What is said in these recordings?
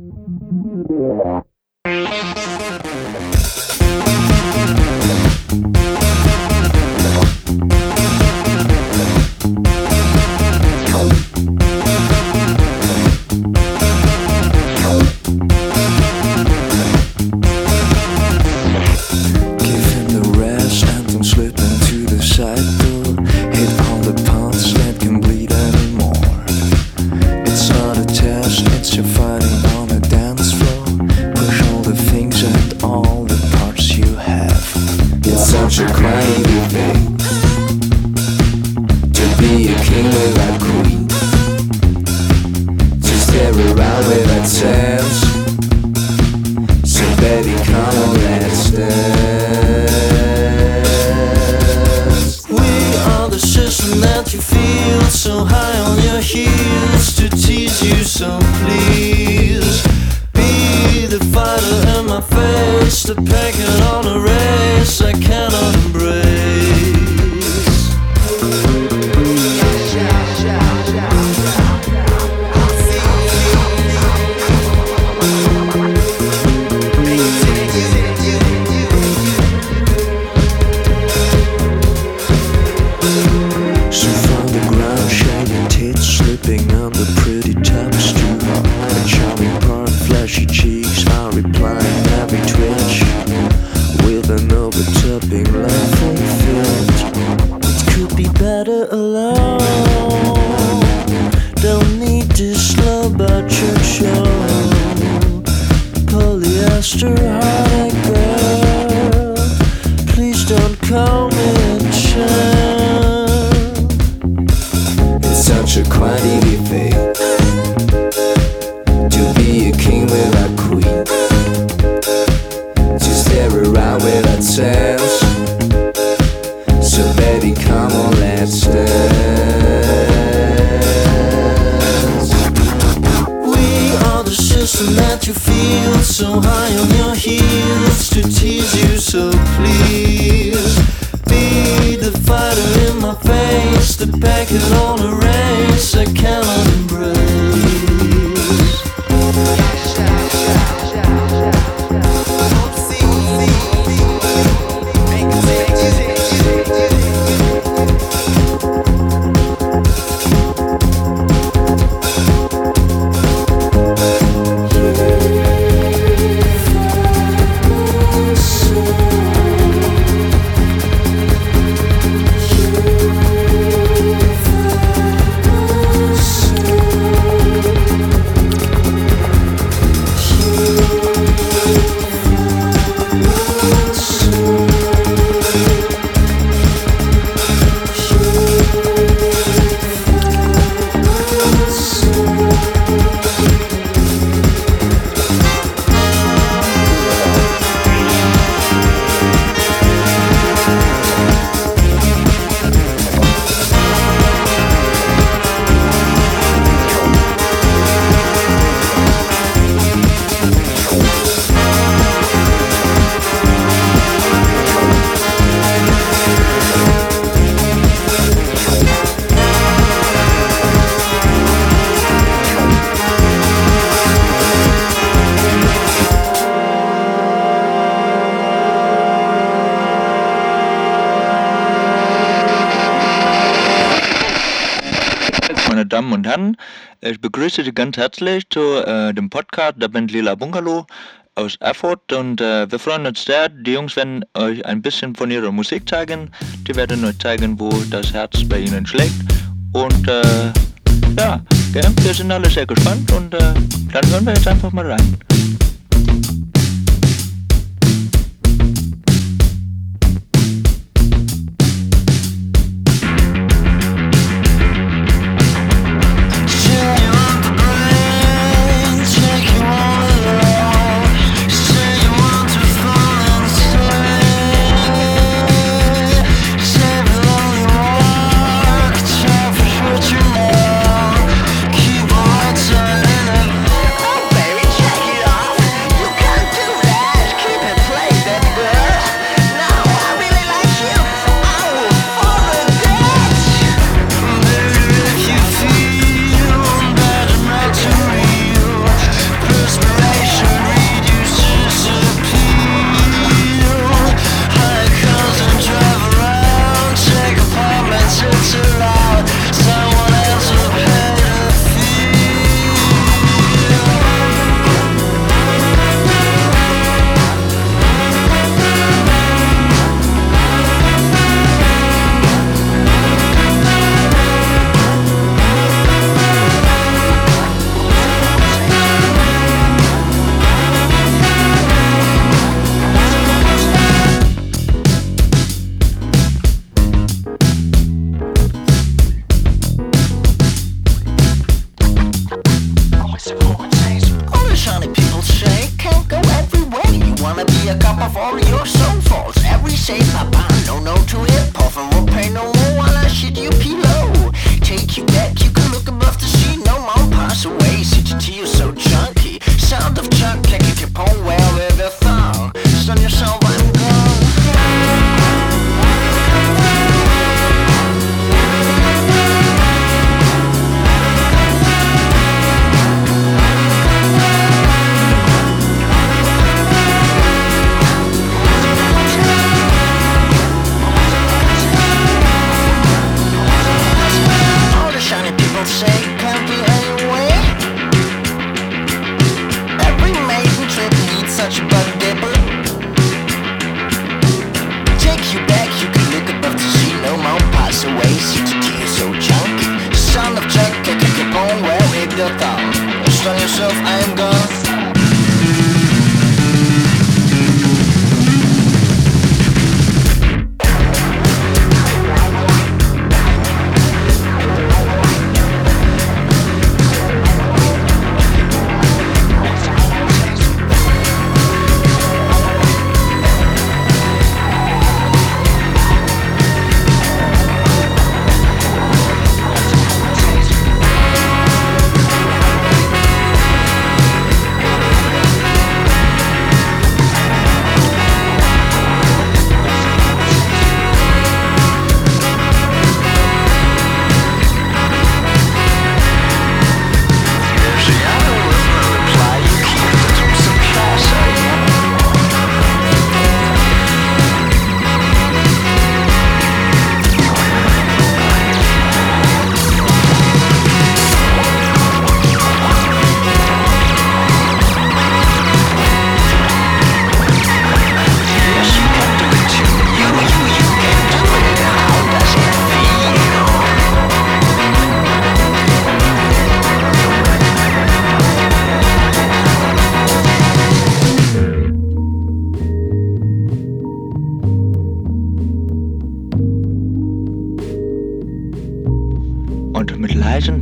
Yeah. just to let you feel so high on your heels to tease you. So please be the fighter in my face, the packet all race I cannot embrace. Begrüße Sie ganz herzlich zu äh, dem Podcast der Band Lila Bungalow aus Erfurt und äh, wir freuen uns sehr. Die Jungs werden euch ein bisschen von ihrer Musik zeigen. Die werden euch zeigen, wo das Herz bei ihnen schlägt. Und äh, ja, gell? wir sind alle sehr gespannt und äh, dann hören wir jetzt einfach mal rein.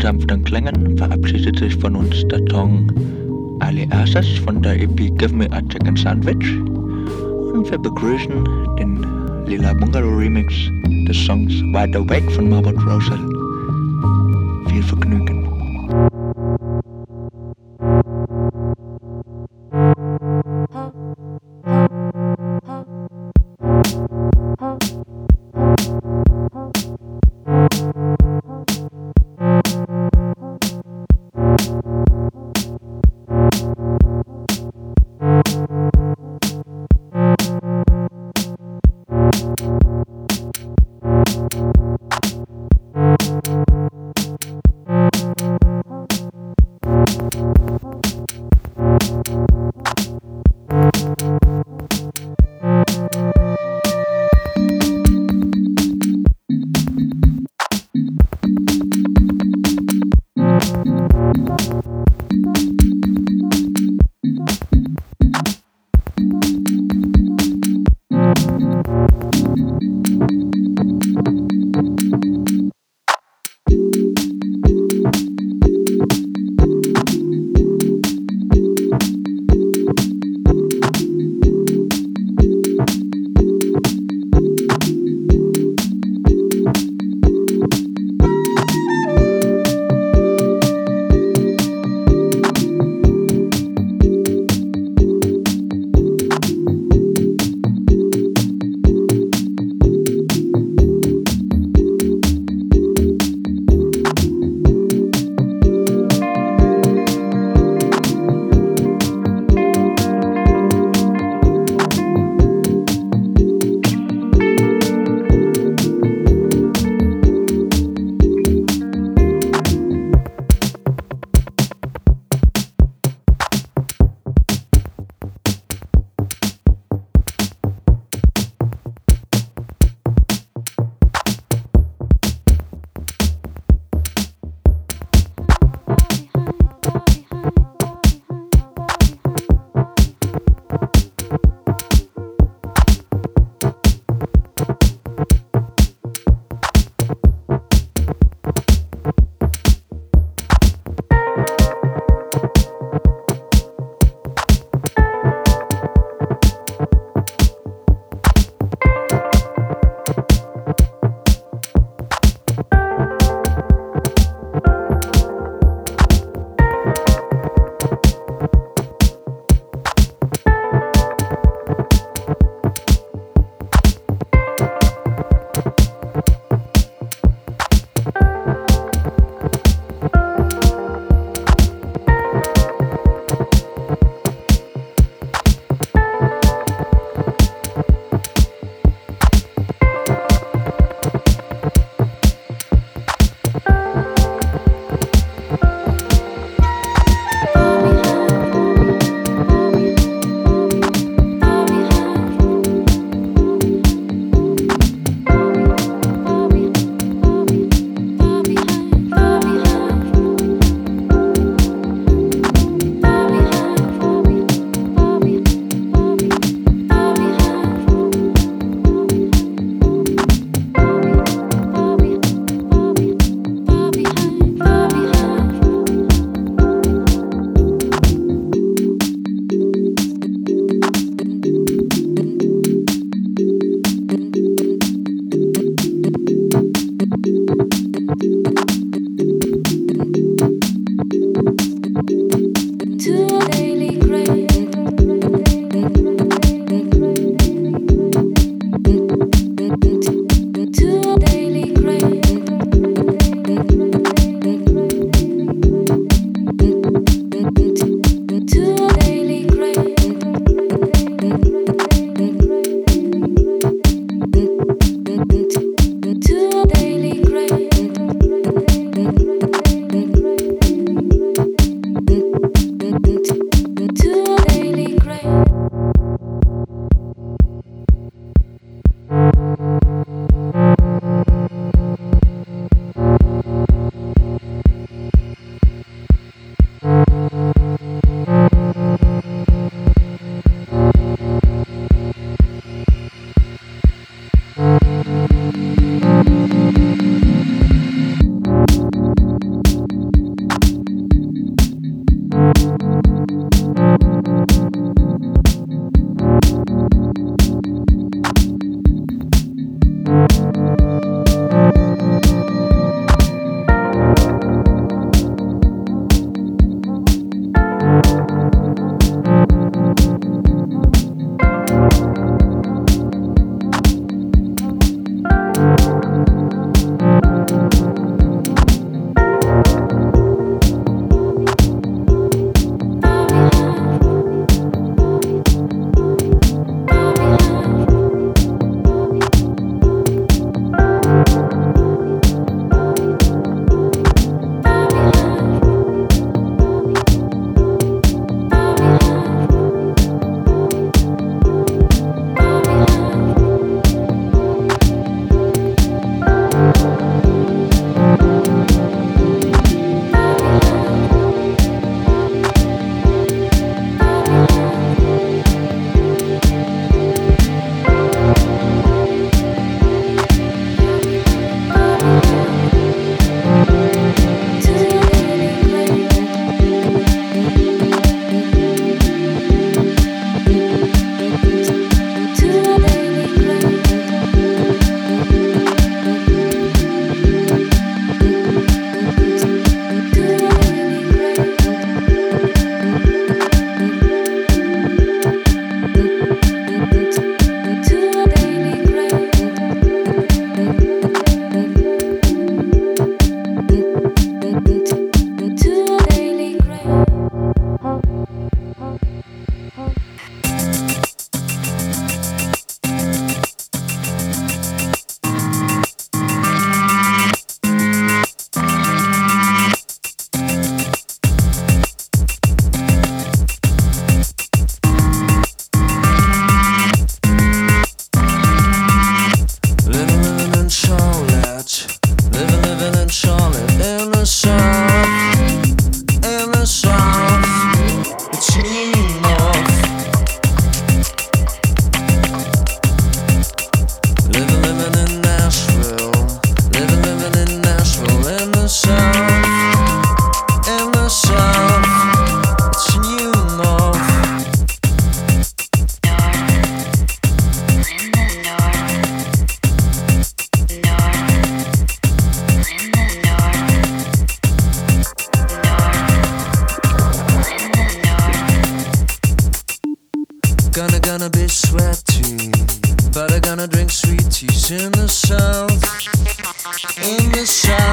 sanften Klängen verabschiedet sich von uns der Song Aliasis von der EP Give Me a Chicken Sandwich und wir begrüßen den Lila Bungalow Remix des Songs Wide Awake von Margot Rosal. Viel Vergnügen. gonna be sweaty, but I'm gonna drink sweet tea in the south, in the south.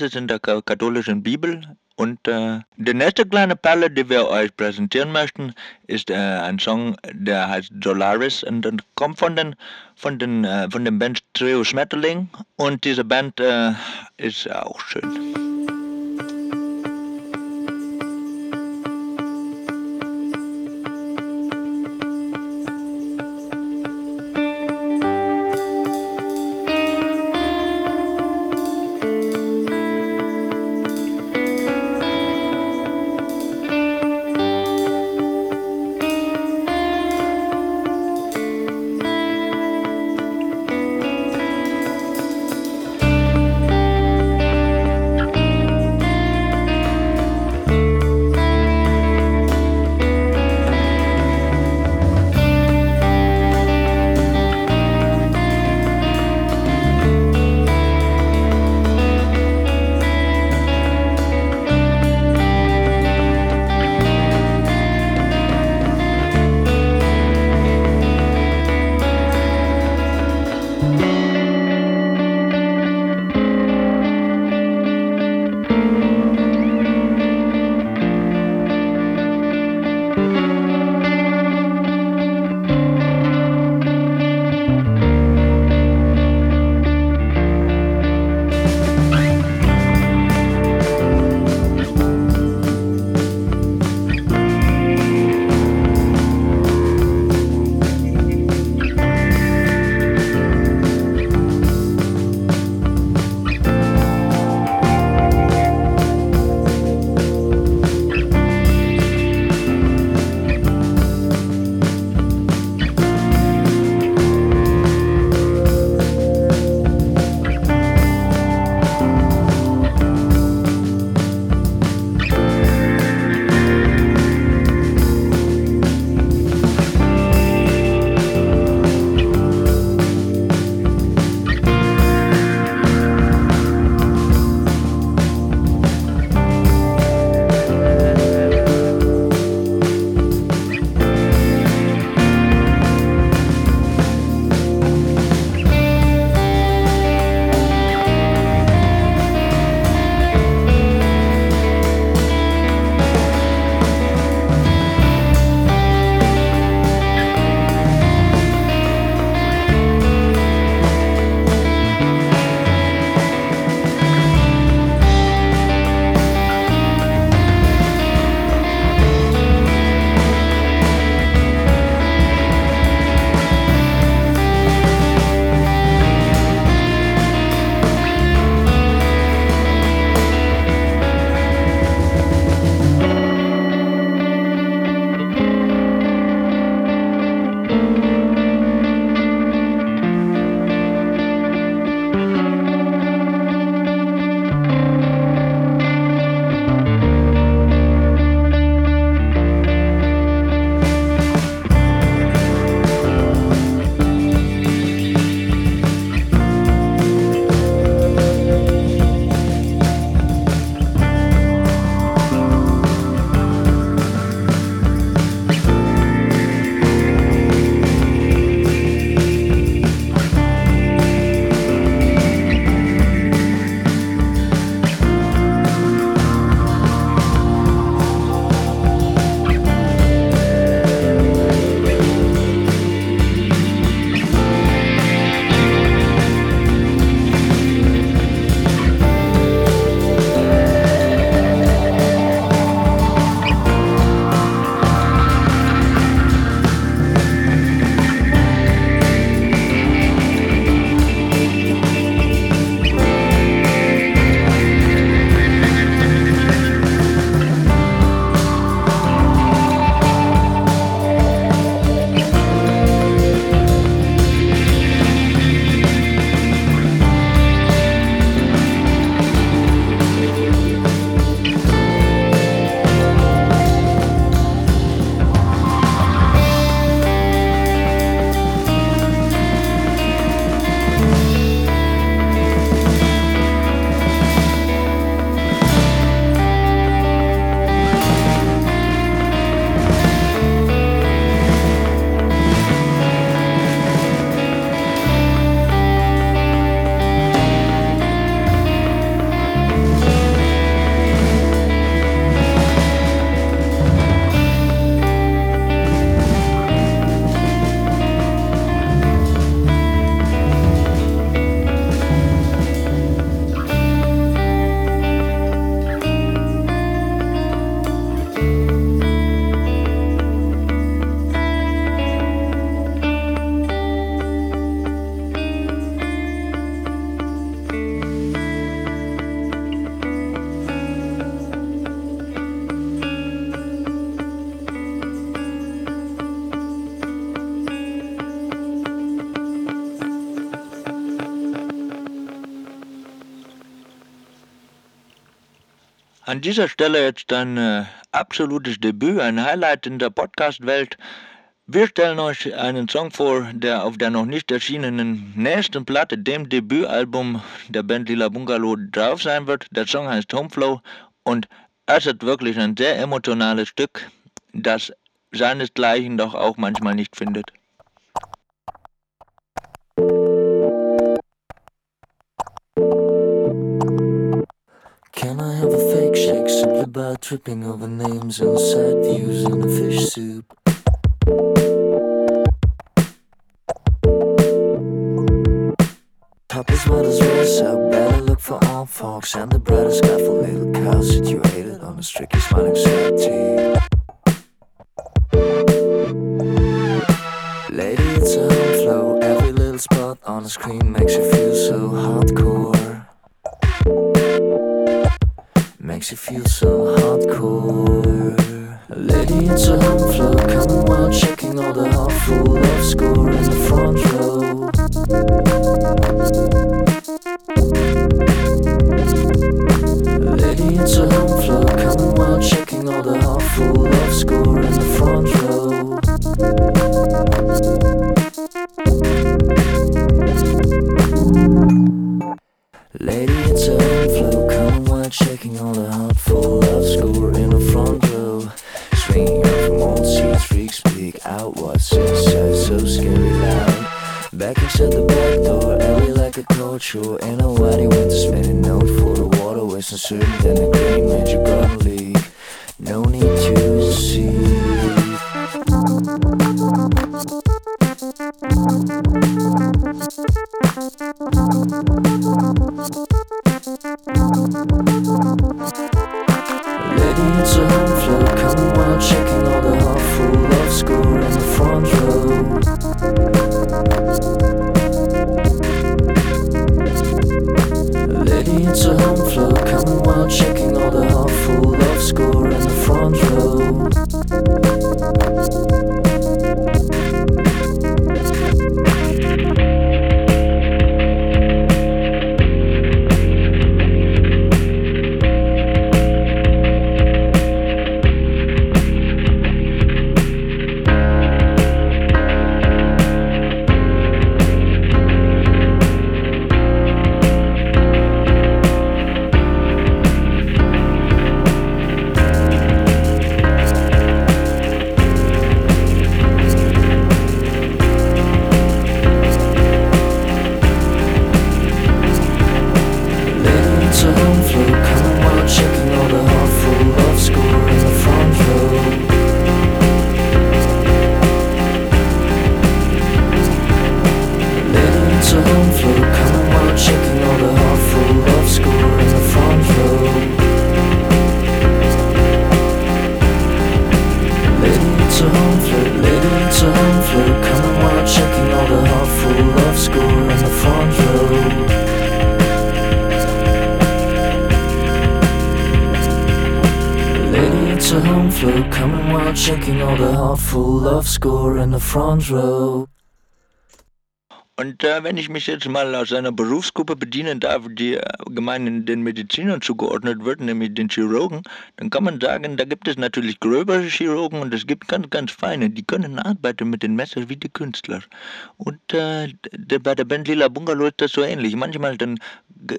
Heißt es in der katholischen Bibel. Und äh, die nächste kleine Perle, die wir euch präsentieren möchten, ist äh, ein Song, der heißt Solaris und, und kommt von den von den äh, von dem Band Trio Schmetterling und diese Band äh, ist auch schön. An dieser Stelle jetzt ein äh, absolutes Debüt, ein Highlight in der Podcast-Welt. Wir stellen euch einen Song vor, der auf der noch nicht erschienenen nächsten Platte, dem Debütalbum der Band Lila Bungalow, drauf sein wird. Der Song heißt Homeflow und es ist wirklich ein sehr emotionales Stück, das seinesgleichen doch auch manchmal nicht findet. Can I have a fake shake simply by tripping over names and side views in a fish soup? Top is what is real, so better look for all folks and the brighter sky for little cows situated on a strictly smiling city. Lady, it's a flow. Every little spot on the screen makes you feel so hardcore. Makes you feel so hardcore. Lady, it's a home flow. Coming while checking all the checking all the hot full love score in the front row. Und äh, wenn ich mich jetzt mal aus einer Berufsgruppe bedienen darf, die äh, gemein den Medizinern zugeordnet wird, nämlich den Chirurgen, dann kann man sagen, da gibt es natürlich gröbere Chirurgen und es gibt ganz, ganz feine, die können arbeiten mit den Messern wie die Künstler. Und äh, d- bei der Band Lila Bungalow ist das so ähnlich. Manchmal dann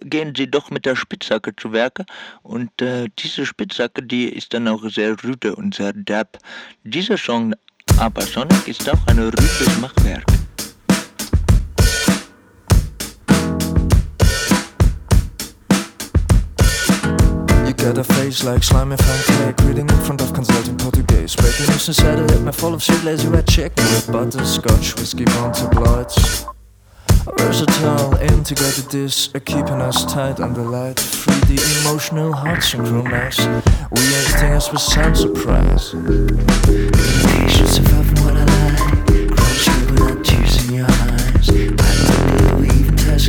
gehen sie doch mit der Spitzhacke zu Werke und äh, diese Spitzhacke, die ist dann auch sehr rüde und sehr derb. Dieser Song, aber Sonic, ist auch ein rüdes Machwerk. Got a face like slimy fan cake Reading in front of consulting Portuguese Breaking news inside a lip, my full of sweet lazy red chick With butterscotch, whiskey, Monty Blights Versatile, integrated this uh, Keeping us tight under light. 3D emotional heart synchronized We ain't eating us with sound surprise. Pictures of having what I like. Crunch without tears in your eyes. I don't touch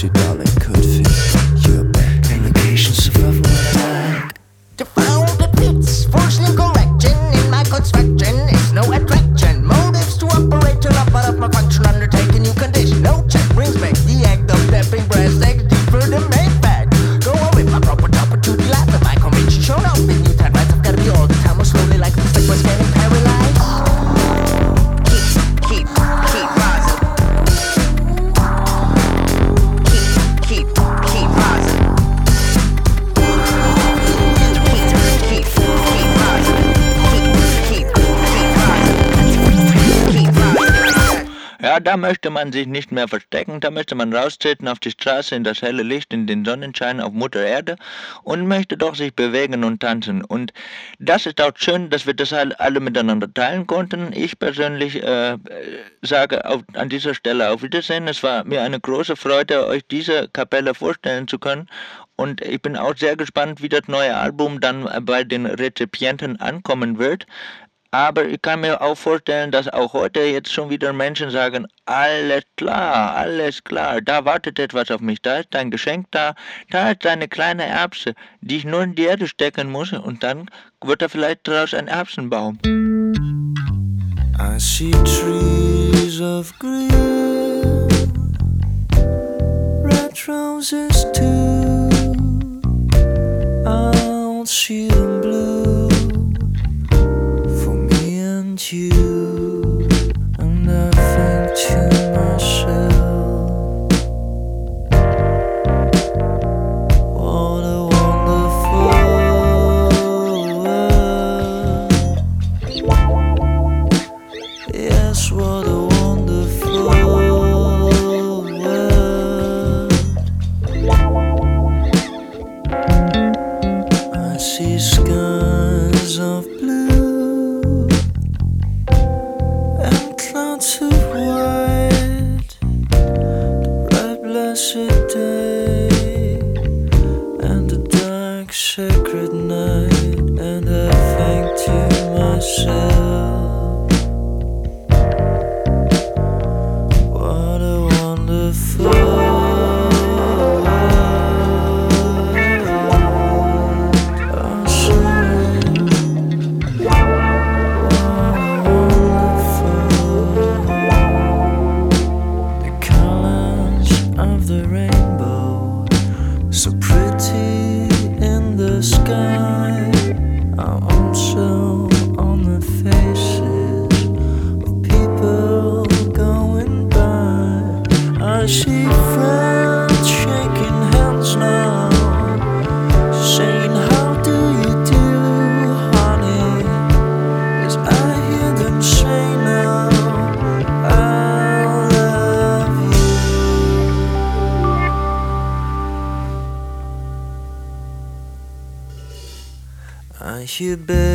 velocidade. Da möchte man sich nicht mehr verstecken, da möchte man raustreten auf die Straße, in das helle Licht, in den Sonnenschein, auf Mutter Erde und möchte doch sich bewegen und tanzen. Und das ist auch schön, dass wir das alle miteinander teilen konnten. Ich persönlich äh, sage auf, an dieser Stelle auf Wiedersehen. Es war mir eine große Freude, euch diese Kapelle vorstellen zu können. Und ich bin auch sehr gespannt, wie das neue Album dann bei den Rezipienten ankommen wird. Aber ich kann mir auch vorstellen, dass auch heute jetzt schon wieder Menschen sagen, alles klar, alles klar, da wartet etwas auf mich, da ist dein Geschenk da, da ist deine kleine Erbse, die ich nur in die Erde stecken muss und dann wird da vielleicht daraus ein Erbsenbaum. I see trees of green, red roses too. you.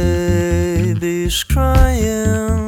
baby's crying.